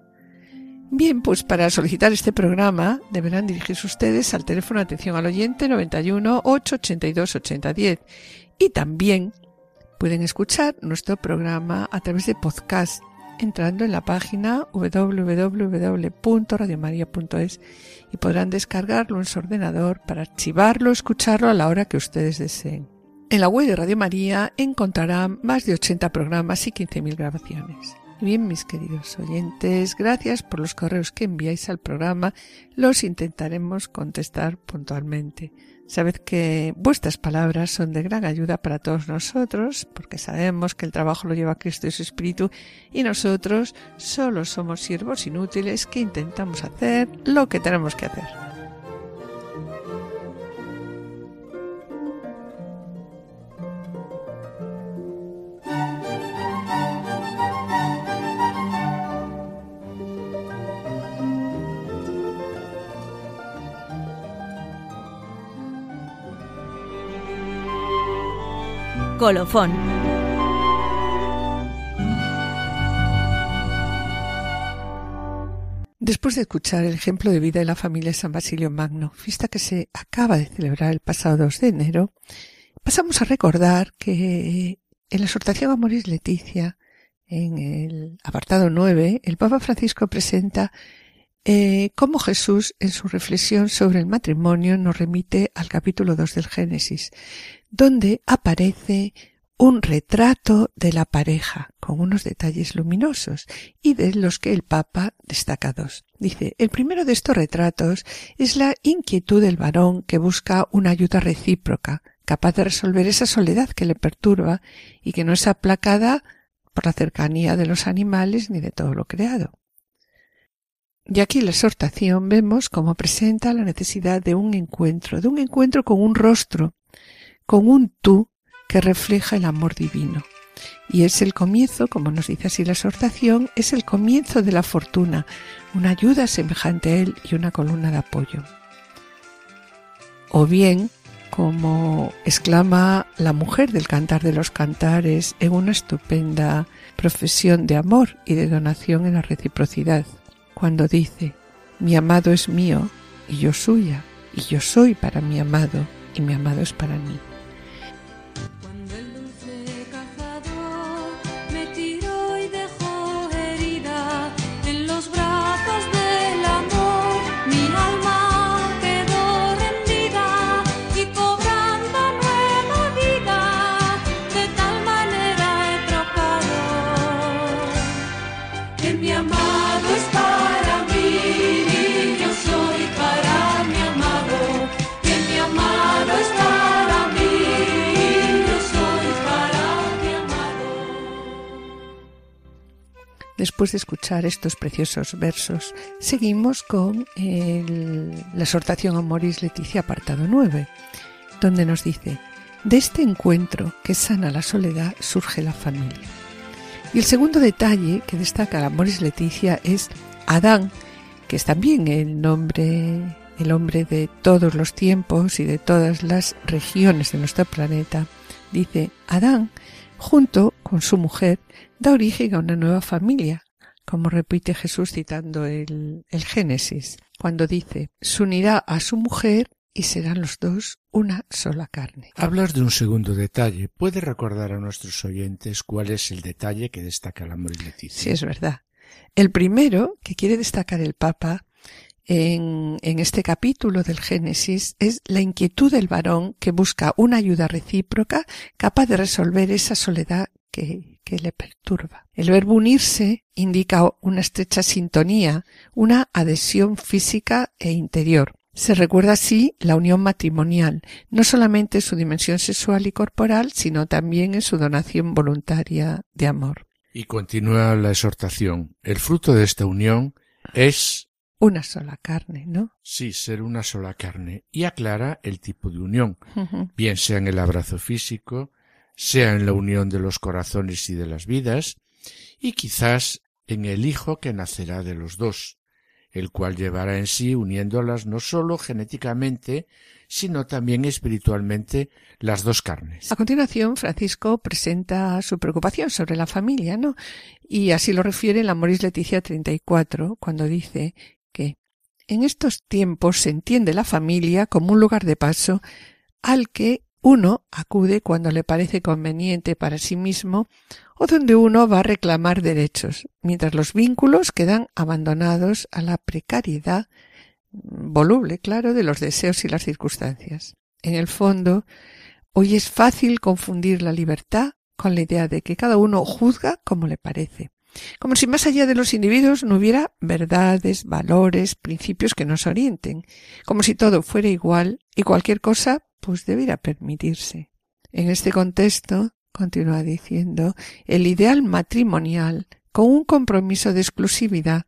Bien, pues para solicitar este programa deberán dirigirse ustedes al teléfono atención al oyente 91 882 8010 y también pueden escuchar nuestro programa a través de podcast entrando en la página www.radiomaria.es y podrán descargarlo en su ordenador para archivarlo o escucharlo a la hora que ustedes deseen. En la web de Radio María encontrarán más de 80 programas y 15.000 grabaciones. Bien, mis queridos oyentes, gracias por los correos que enviáis al programa. Los intentaremos contestar puntualmente. Sabed que vuestras palabras son de gran ayuda para todos nosotros, porque sabemos que el trabajo lo lleva Cristo y su Espíritu, y nosotros solo somos siervos inútiles que intentamos hacer lo que tenemos que hacer. Colofón. Después de escuchar el ejemplo de vida de la familia de San Basilio Magno, fiesta que se acaba de celebrar el pasado 2 de enero, pasamos a recordar que en la exhortación Amoris Leticia, en el apartado 9, el Papa Francisco presenta eh, cómo Jesús, en su reflexión sobre el matrimonio, nos remite al capítulo 2 del Génesis, donde aparece un retrato de la pareja con unos detalles luminosos y de los que el Papa destaca dos. Dice, el primero de estos retratos es la inquietud del varón que busca una ayuda recíproca, capaz de resolver esa soledad que le perturba y que no es aplacada por la cercanía de los animales ni de todo lo creado. Y aquí la exhortación vemos cómo presenta la necesidad de un encuentro, de un encuentro con un rostro, con un tú que refleja el amor divino. Y es el comienzo, como nos dice así la exhortación, es el comienzo de la fortuna, una ayuda semejante a él y una columna de apoyo. o bien como exclama la mujer del Cantar de los Cantares en una estupenda profesión de amor y de donación en la reciprocidad, cuando dice, mi amado es mío y yo suya, y yo soy para mi amado y mi amado es para mí. Después de escuchar estos preciosos versos, seguimos con la exhortación a Moris Leticia, apartado 9, donde nos dice, de este encuentro que sana la soledad surge la familia. Y el segundo detalle que destaca la Moris Leticia es Adán, que es también el nombre, el hombre de todos los tiempos y de todas las regiones de nuestro planeta. Dice, Adán, junto con su mujer, da origen a una nueva familia, como repite Jesús citando el, el Génesis, cuando dice, se unirá a su mujer y serán los dos una sola carne. Hablas de un segundo detalle. ¿Puede recordar a nuestros oyentes cuál es el detalle que destaca la Moris Leticia? Sí, es verdad. El primero que quiere destacar el Papa en, en este capítulo del Génesis es la inquietud del varón que busca una ayuda recíproca capaz de resolver esa soledad que, que le perturba. El verbo unirse indica una estrecha sintonía, una adhesión física e interior. Se recuerda así la unión matrimonial, no solamente en su dimensión sexual y corporal, sino también en su donación voluntaria de amor. Y continúa la exhortación. El fruto de esta unión es, Una sola carne, ¿no? sí, ser una sola carne, y aclara el tipo de unión, bien sea en el abrazo físico, sea en la unión de los corazones y de las vidas, y quizás en el hijo que nacerá de los dos, el cual llevará en sí uniéndolas no sólo genéticamente, sino también espiritualmente las dos carnes. A continuación, Francisco presenta su preocupación sobre la familia, ¿no? Y así lo refiere en la Moris Leticia 34, cuando dice que en estos tiempos se entiende la familia como un lugar de paso al que uno acude cuando le parece conveniente para sí mismo o donde uno va a reclamar derechos, mientras los vínculos quedan abandonados a la precariedad voluble, claro, de los deseos y las circunstancias. En el fondo, hoy es fácil confundir la libertad con la idea de que cada uno juzga como le parece, como si más allá de los individuos no hubiera verdades, valores, principios que nos orienten, como si todo fuera igual y cualquier cosa pues debiera permitirse. En este contexto, continúa diciendo, el ideal matrimonial, con un compromiso de exclusividad,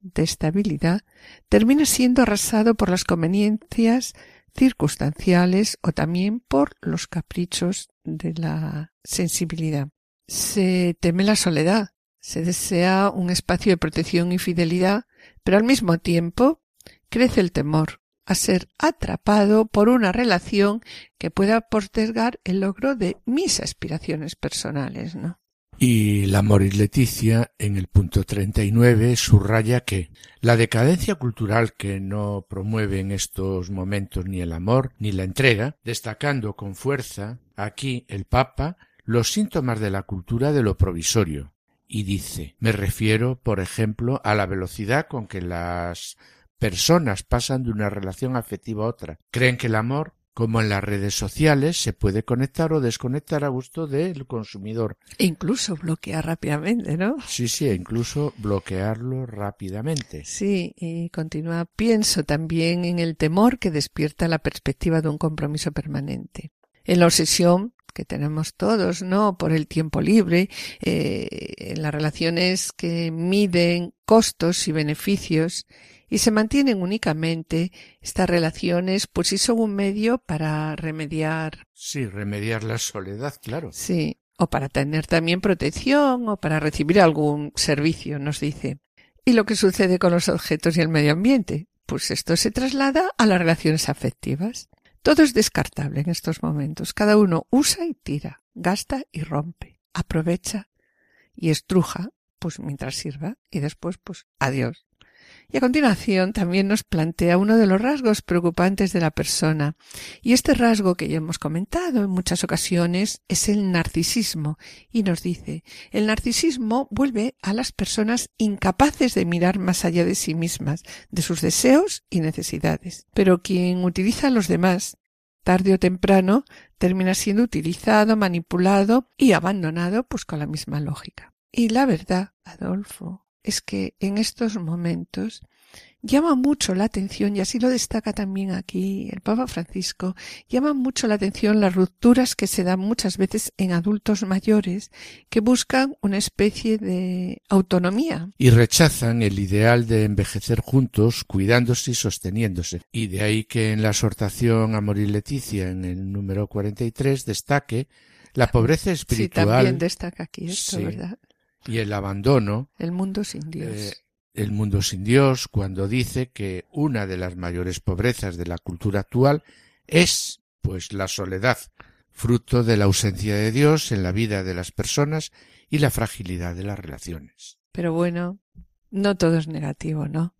de estabilidad, termina siendo arrasado por las conveniencias circunstanciales o también por los caprichos de la sensibilidad. Se teme la soledad, se desea un espacio de protección y fidelidad, pero al mismo tiempo crece el temor a ser atrapado por una relación que pueda postergar el logro de mis aspiraciones personales, ¿no? Y la Moris Leticia, en el punto 39, subraya que la decadencia cultural que no promueve en estos momentos ni el amor ni la entrega, destacando con fuerza aquí el Papa los síntomas de la cultura de lo provisorio. Y dice, me refiero, por ejemplo, a la velocidad con que las personas pasan de una relación afectiva a otra. Creen que el amor como en las redes sociales se puede conectar o desconectar a gusto del consumidor. E incluso bloquear rápidamente, ¿no? Sí, sí, e incluso bloquearlo rápidamente. Sí, y continúa, pienso también en el temor que despierta la perspectiva de un compromiso permanente. En la obsesión que tenemos todos, ¿no? Por el tiempo libre, eh, en las relaciones que miden costos y beneficios y se mantienen únicamente estas relaciones, pues sí son un medio para remediar, Sí, remediar la soledad, claro. sí, o para tener también protección o para recibir algún servicio, nos dice. ¿Y lo que sucede con los objetos y el medio ambiente? Pues esto se traslada a las relaciones afectivas. Todo es descartable en estos momentos. Cada uno usa y tira, gasta y rompe, aprovecha y estruja, pues mientras sirva, y después, pues adiós. Y a continuación también nos plantea uno de los rasgos preocupantes de la persona. Y este rasgo que ya hemos comentado en muchas ocasiones es el narcisismo. Y nos dice, el narcisismo vuelve a las personas incapaces de mirar más allá de sí mismas, de sus deseos y necesidades. Pero quien utiliza a los demás, tarde o temprano, termina siendo utilizado, manipulado y abandonado pues con la misma lógica. Y la verdad, Adolfo, es que en estos momentos llama mucho la atención, y así lo destaca también aquí el Papa Francisco, llama mucho la atención las rupturas que se dan muchas veces en adultos mayores que buscan una especie de autonomía. Y rechazan el ideal de envejecer juntos, cuidándose y sosteniéndose. Y de ahí que en la exhortación Amor y Leticia, en el número 43, destaque la pobreza espiritual. Sí, también destaca aquí esto, Sí. ¿verdad? Y el abandono, El mundo sin Dios. eh, el mundo sin Dios, cuando dice que una de las mayores pobrezas de la cultura actual es, pues, la soledad, fruto de la ausencia de Dios en la vida de las personas y la fragilidad de las relaciones. Pero bueno, no todo es negativo, ¿no?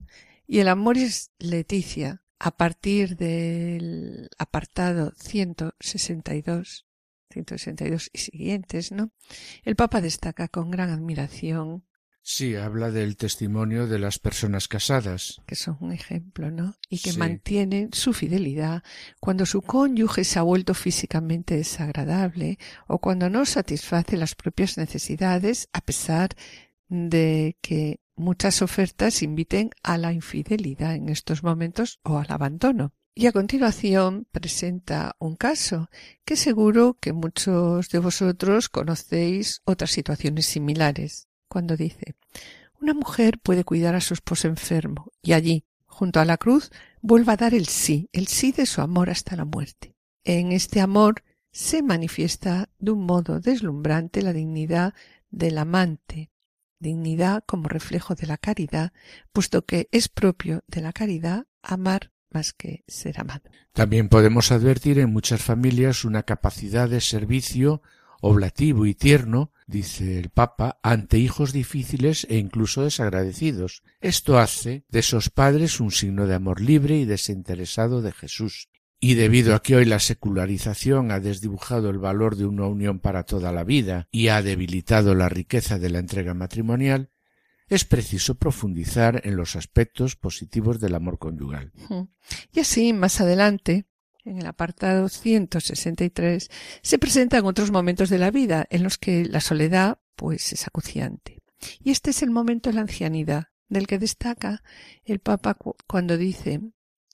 Y el amor es Leticia, a partir del apartado 162, 162 y siguientes, ¿no? El Papa destaca con gran admiración Sí, habla del testimonio de las personas casadas. que son un ejemplo, ¿no? Y que Sí. mantienen su fidelidad cuando su cónyuge se ha vuelto físicamente desagradable o cuando no satisface las propias necesidades a pesar de que muchas ofertas inviten a la infidelidad en estos momentos o al abandono. Y a continuación presenta un caso que seguro que muchos de vosotros conocéis otras situaciones similares, cuando dice una mujer puede cuidar a su esposo enfermo y allí, junto a la cruz, vuelva a dar el sí, el sí de su amor hasta la muerte. En este amor se manifiesta de un modo deslumbrante la dignidad del amante, dignidad como reflejo de la caridad, puesto que es propio de la caridad amar más que ser amado. También podemos advertir en muchas familias una capacidad de servicio oblativo y tierno, dice el Papa, ante hijos difíciles e incluso desagradecidos. Esto hace de esos padres un signo de amor libre y desinteresado de Jesús. Y debido a que hoy la secularización ha desdibujado el valor de una unión para toda la vida y ha debilitado la riqueza de la entrega matrimonial, es preciso profundizar en los aspectos positivos del amor conyugal. Y así, más adelante, en el apartado 163, se presentan otros momentos de la vida en los que la soledad, pues, es acuciante. Y este es el momento de la ancianidad, del que destaca el Papa cu- cuando dice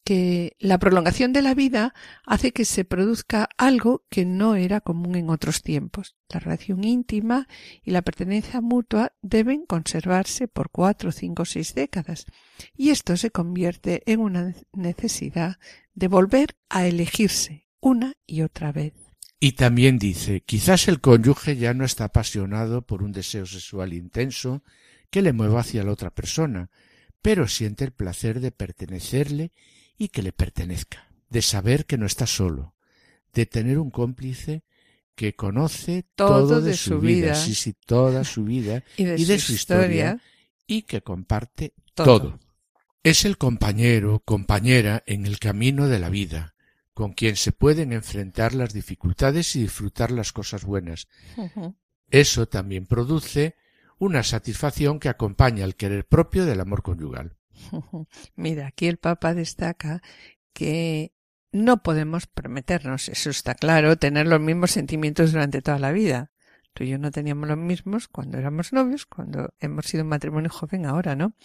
que la prolongación de la vida hace que se produzca algo que no era común en otros tiempos. La relación íntima y la pertenencia mutua deben conservarse por cuatro, cinco, seis décadas, y esto se convierte en una necesidad de volver a elegirse una y otra vez. Y también dice, quizás el cónyuge ya no está apasionado por un deseo sexual intenso que le mueva hacia la otra persona, pero siente el placer de pertenecerle y que le pertenezca, de saber que no está solo, de tener un cómplice que conoce Todo de, de su vida, vida. sí, sí, toda su vida Y de, y de su, su historia, historia, y que comparte todo. todo. Es el compañero, compañera en el camino de la vida, con quien se pueden enfrentar las dificultades y disfrutar las cosas buenas. Eso también produce una satisfacción que acompaña al querer propio del amor conyugal. Mira, aquí el Papa destaca que no podemos prometernos, eso está claro, tener los mismos sentimientos durante toda la vida. Tú y yo no teníamos los mismos cuando éramos novios, cuando hemos sido un matrimonio joven ahora, ¿no?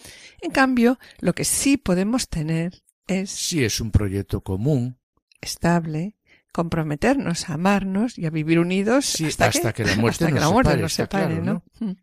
En cambio, lo que sí podemos tener es Si es un proyecto común, estable, comprometernos a amarnos y a vivir unidos Sí, hasta, hasta que la muerte hasta que nos la muerte separe, nos separe, claro, ¿no? Mm.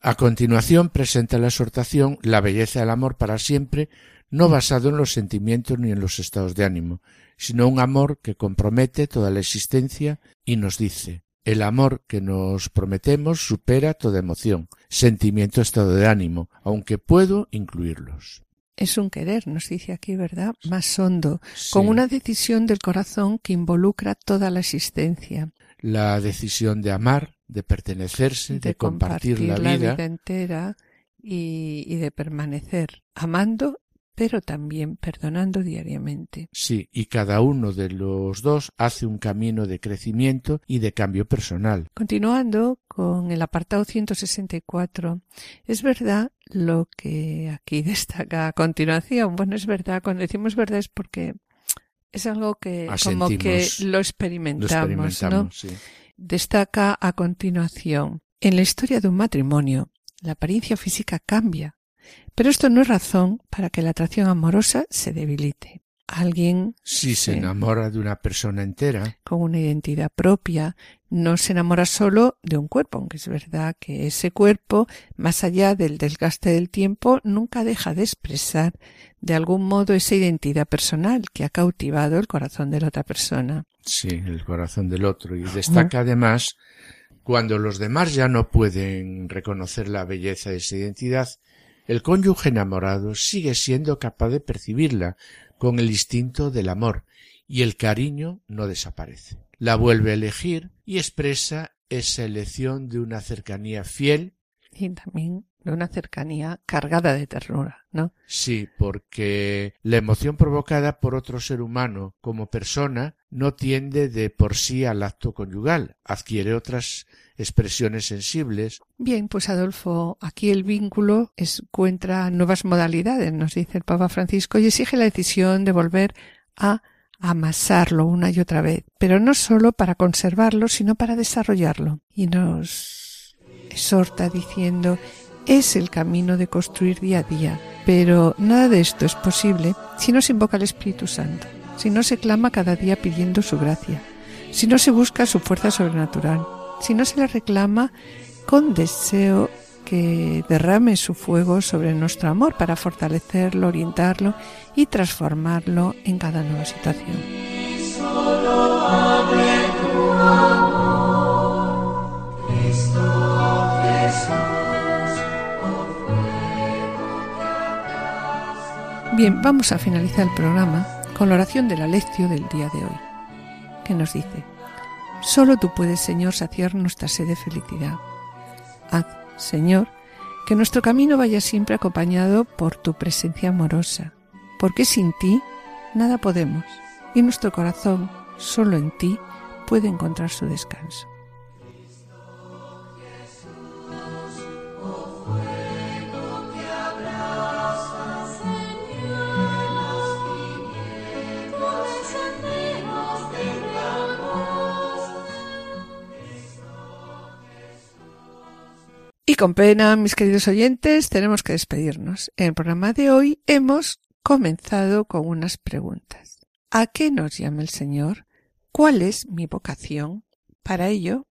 A continuación presenta la exhortación La belleza del amor para siempre, no basado en los sentimientos ni en los estados de ánimo, sino un amor que compromete toda la existencia y nos dice el amor que nos prometemos supera toda emoción, sentimiento, estado de ánimo, aunque puedo incluirlos. es un querer, nos dice aquí, ¿verdad? Más hondo, Sí. con una decisión del corazón que involucra toda la existencia. La decisión de amar, de pertenecerse, de, compartir, la vida. entera y, y de permanecer amando, pero también perdonando diariamente. Sí, y cada uno de los dos hace un camino de crecimiento y de cambio personal. Continuando con el apartado 164, es verdad lo que aquí destaca a continuación. Bueno, es verdad, cuando decimos verdad es porque es algo que como que lo Lo experimentamos, ¿no? sí. Destaca a continuación, en la historia de un matrimonio, la apariencia física cambia, pero esto no es razón para que la atracción amorosa se debilite. Alguien Si se enamora de una persona entera, con una identidad propia, no se enamora solo de un cuerpo, aunque es verdad que ese cuerpo, más allá del desgaste del tiempo, nunca deja de expresar de algún modo esa identidad personal que ha cautivado el corazón de la otra persona. Sí, el corazón del otro. Y destaca además, cuando los demás ya no pueden reconocer la belleza de esa identidad, el cónyuge enamorado sigue siendo capaz de percibirla con el instinto del amor, y el cariño no desaparece. La vuelve a elegir y expresa esa elección de una cercanía fiel Y también de una cercanía cargada de ternura, ¿no? Sí, porque la emoción provocada por otro ser humano como persona no tiende de por sí al acto conyugal, adquiere otras expresiones sensibles. Bien, pues Adolfo, aquí el vínculo encuentra nuevas modalidades, nos dice el Papa Francisco, y exige la decisión de volver a amasarlo una y otra vez, pero no solo para conservarlo, sino para desarrollarlo. Y nos exhorta diciendo, es el camino de construir día a día, pero nada de esto es posible si no se invoca al Espíritu Santo, si no se clama cada día pidiendo su gracia, si no se busca su fuerza sobrenatural, si no se le reclama con deseo que derrame su fuego sobre nuestro amor para fortalecerlo, orientarlo y transformarlo en cada nueva situación. Bien, vamos a finalizar el programa con la oración de la lección del día de hoy, que nos dice, Solo tú puedes, Señor, saciar nuestra sed de felicidad. Haz, Señor, que nuestro camino vaya siempre acompañado por tu presencia amorosa, porque sin ti nada podemos y nuestro corazón solo en ti puede encontrar su descanso. Con pena, mis queridos oyentes, tenemos que despedirnos. En el programa de hoy hemos comenzado con unas preguntas. ¿A qué nos llama el Señor? ¿Cuál es mi vocación? Para ello,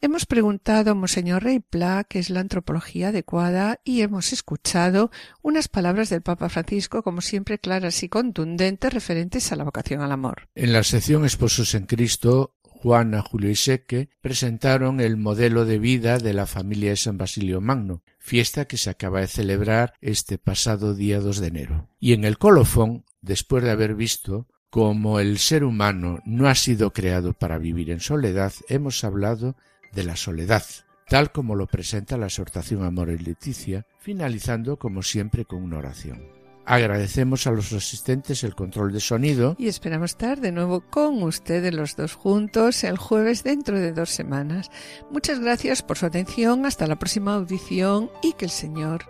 hemos preguntado a Monseñor Rey Pla qué es la antropología adecuada y hemos escuchado unas palabras del Papa Francisco, como siempre claras y contundentes, referentes a la vocación al amor. En la sección Esposos en Cristo, Juana, Julio y Seque presentaron el modelo de vida de la familia de San Basilio Magno, fiesta que se acaba de celebrar este pasado día 2 de enero. Y en el colofón, después de haber visto cómo el ser humano no ha sido creado para vivir en soledad, hemos hablado de la soledad, tal como lo presenta la exhortación Amor y Leticia, finalizando como siempre con una oración. Agradecemos a los asistentes el control de sonido Y esperamos estar de nuevo con ustedes los dos juntos el jueves dentro de dos semanas. Muchas gracias por su atención. Hasta la próxima audición y que el Señor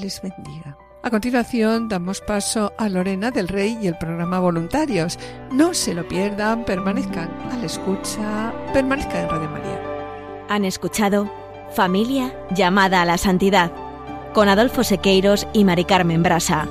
les bendiga. A continuación damos paso a Lorena del Rey y el programa Voluntarios. No se lo pierdan, permanezcan a la escucha, permanezcan en Radio María. Han escuchado Familia llamada a la santidad con Adolfo Sequeiros y Mari Carmen Brasa.